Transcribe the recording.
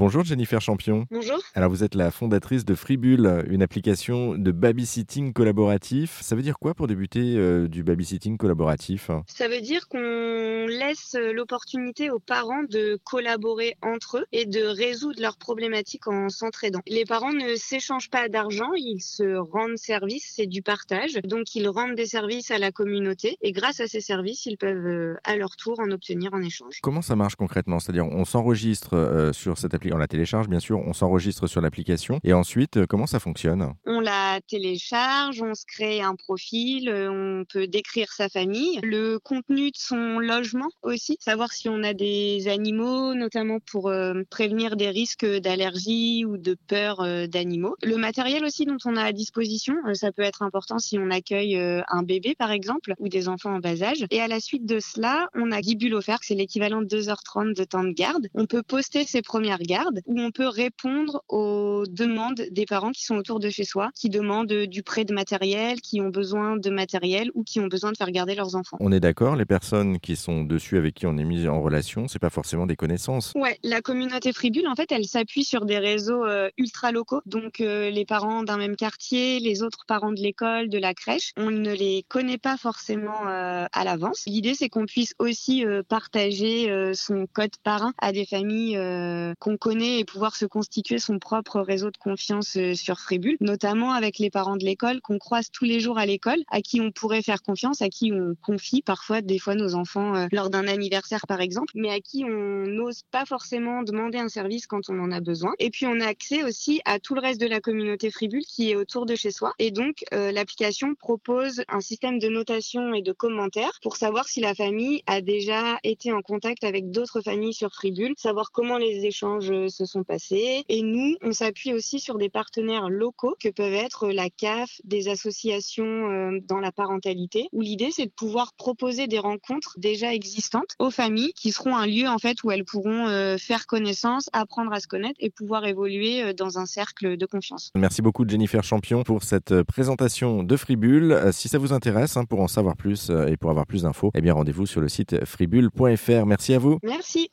Bonjour Jennifer Champion. Bonjour. Alors vous êtes la fondatrice de Freebull, une application de babysitting collaboratif. Ça veut dire quoi pour débuter euh, du babysitting collaboratif Ça veut dire qu'on laisse l'opportunité aux parents de collaborer entre eux et de résoudre leurs problématiques en s'entraidant. Les parents ne s'échangent pas d'argent, ils se rendent service, c'est du partage. Donc ils rendent des services à la communauté et grâce à ces services, ils peuvent euh, à leur tour en obtenir en échange. Comment ça marche concrètement? C'est-à-dire on s'enregistre euh, sur cette application, on la télécharge bien sûr, on s'enregistre sur l'application et ensuite euh, comment ça fonctionne? On la télécharge, on se crée un profil, euh, on peut décrire sa famille, le contenu de son logement aussi, savoir si on a des animaux, notamment pour euh, prévenir des risques d'allergie ou de peur d'animaux. Le matériel aussi dont on a à disposition, ça peut être important si on accueille un bébé par exemple ou des enfants en bas âge. Et à la suite de cela, on a Guibule offert, c'est l'équivalent de 2h30 de temps de garde. On peut poster ses premières gardes ou on peut répondre aux demandes des parents qui sont autour de chez soi, qui demandent du prêt de matériel, qui ont besoin de matériel ou qui ont besoin de faire garder leurs enfants. On est d'accord, les personnes qui sont dessus avec qui on est mis en relation, c'est pas forcément des connaissances. Ouais, la communauté Fribule, en fait, elle s'appuie sur des réseaux euh, ultra locaux. Donc, euh, les parents d'un même quartier, les autres parents de l'école, de la crèche, on ne les connaît pas forcément euh, à l'avance. L'idée, c'est qu'on puisse aussi euh, partager euh, son code parrain à des familles euh, qu'on connaît et pouvoir se constituer son propre réseau de confiance euh, sur Fribule, notamment avec les parents de l'école qu'on croise tous les jours à l'école, à qui on pourrait faire confiance, à qui on confie parfois des fois nos enfants euh, lors d'un anniversaire par exemple, mais à qui on n'ose pas forcément demander un service quand on en a besoin. Et puis on a accès aussi à tout le reste de la communauté Fribule qui est autour de chez soi. Et donc euh, l'application propose un système de notation et de commentaires pour savoir si la famille a déjà été en contact avec d'autres familles sur Fribule, savoir comment les échanges euh, se sont passés. Et nous, on s'appuie aussi sur des partenaires locaux que peuvent être la CAF, des associations euh, dans la parentalité, où l'idée c'est de pouvoir proposer des rencontres déjà existantes aux familles qui seront un lieu en fait où elles pourront euh, faire connaissance, apprendre à se connaître et pouvoir évoluer euh, dans un cercle de confiance. Merci beaucoup Jennifer Champion pour cette euh, présentation de Freebull. Euh, Si ça vous intéresse, hein, pour en savoir plus euh, et pour avoir plus d'infos, eh bien rendez-vous sur le site freebull.fr. Merci à vous. Merci.